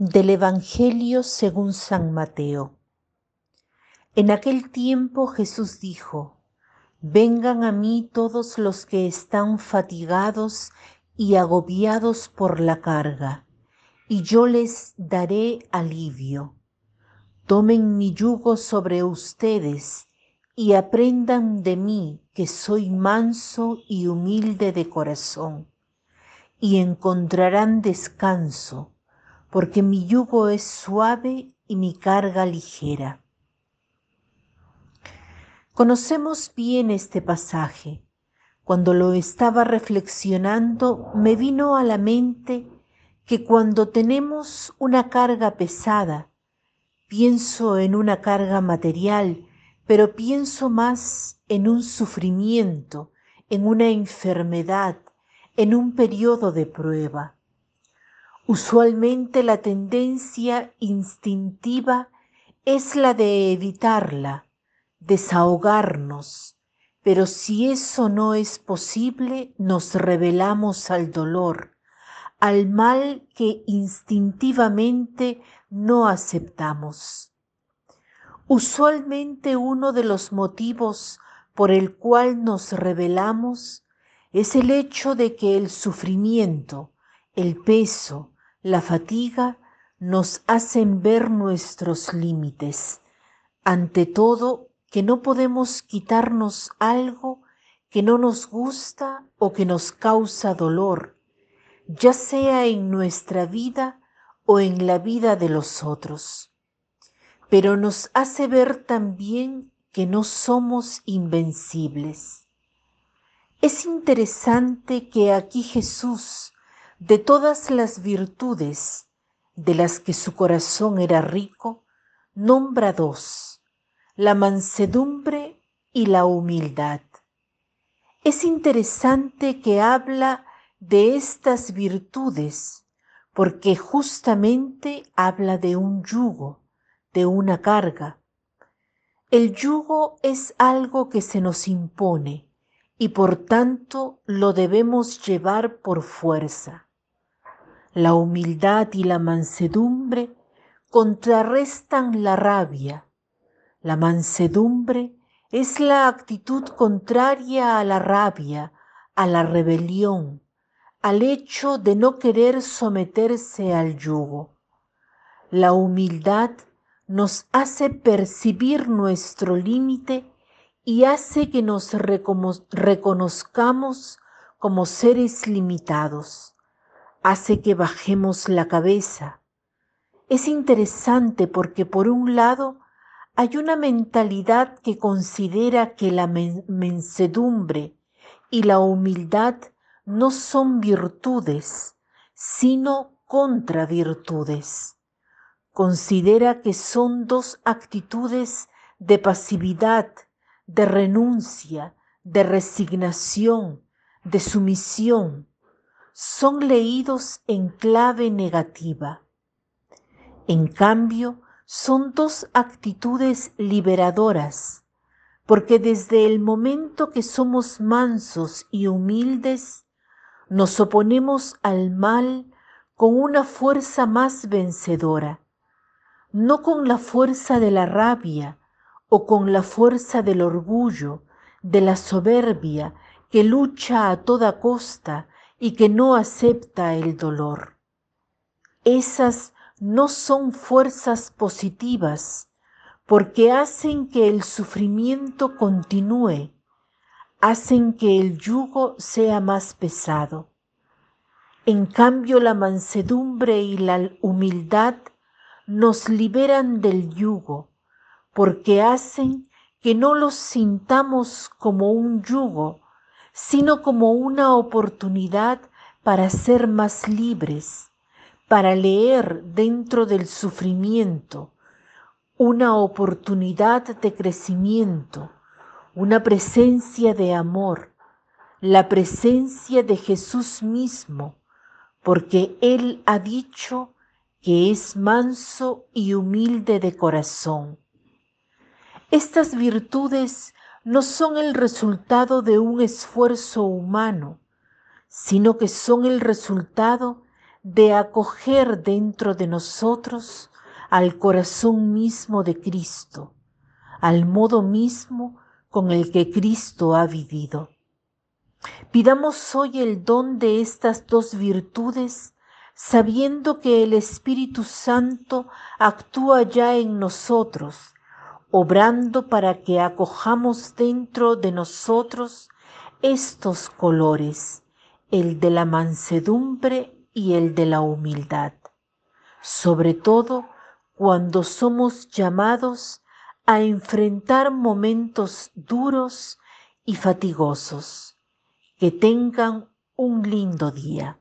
Del Evangelio según San Mateo. En aquel tiempo Jesús dijo, Vengan a mí todos los que están fatigados y agobiados por la carga, y yo les daré alivio. Tomen mi yugo sobre ustedes y aprendan de mí que soy manso y humilde de corazón, y encontrarán descanso porque mi yugo es suave y mi carga ligera. Conocemos bien este pasaje. Cuando lo estaba reflexionando, me vino a la mente que cuando tenemos una carga pesada, pienso en una carga material, pero pienso más en un sufrimiento, en una enfermedad, en un periodo de prueba. Usualmente la tendencia instintiva es la de evitarla, desahogarnos, pero si eso no es posible, nos revelamos al dolor, al mal que instintivamente no aceptamos. Usualmente uno de los motivos por el cual nos revelamos es el hecho de que el sufrimiento, el peso, la fatiga nos hacen ver nuestros límites, ante todo que no podemos quitarnos algo que no nos gusta o que nos causa dolor, ya sea en nuestra vida o en la vida de los otros. Pero nos hace ver también que no somos invencibles. Es interesante que aquí Jesús de todas las virtudes de las que su corazón era rico, nombra dos, la mansedumbre y la humildad. Es interesante que habla de estas virtudes porque justamente habla de un yugo, de una carga. El yugo es algo que se nos impone y por tanto lo debemos llevar por fuerza. La humildad y la mansedumbre contrarrestan la rabia. La mansedumbre es la actitud contraria a la rabia, a la rebelión, al hecho de no querer someterse al yugo. La humildad nos hace percibir nuestro límite y hace que nos reconozcamos como seres limitados hace que bajemos la cabeza. Es interesante porque por un lado hay una mentalidad que considera que la mensedumbre y la humildad no son virtudes, sino contravirtudes. Considera que son dos actitudes de pasividad, de renuncia, de resignación, de sumisión, son leídos en clave negativa. En cambio, son dos actitudes liberadoras, porque desde el momento que somos mansos y humildes, nos oponemos al mal con una fuerza más vencedora, no con la fuerza de la rabia o con la fuerza del orgullo, de la soberbia que lucha a toda costa y que no acepta el dolor. Esas no son fuerzas positivas porque hacen que el sufrimiento continúe, hacen que el yugo sea más pesado. En cambio, la mansedumbre y la humildad nos liberan del yugo porque hacen que no los sintamos como un yugo, sino como una oportunidad para ser más libres, para leer dentro del sufrimiento, una oportunidad de crecimiento, una presencia de amor, la presencia de Jesús mismo, porque Él ha dicho que es manso y humilde de corazón. Estas virtudes no son el resultado de un esfuerzo humano, sino que son el resultado de acoger dentro de nosotros al corazón mismo de Cristo, al modo mismo con el que Cristo ha vivido. Pidamos hoy el don de estas dos virtudes, sabiendo que el Espíritu Santo actúa ya en nosotros, obrando para que acojamos dentro de nosotros estos colores, el de la mansedumbre y el de la humildad, sobre todo cuando somos llamados a enfrentar momentos duros y fatigosos. Que tengan un lindo día.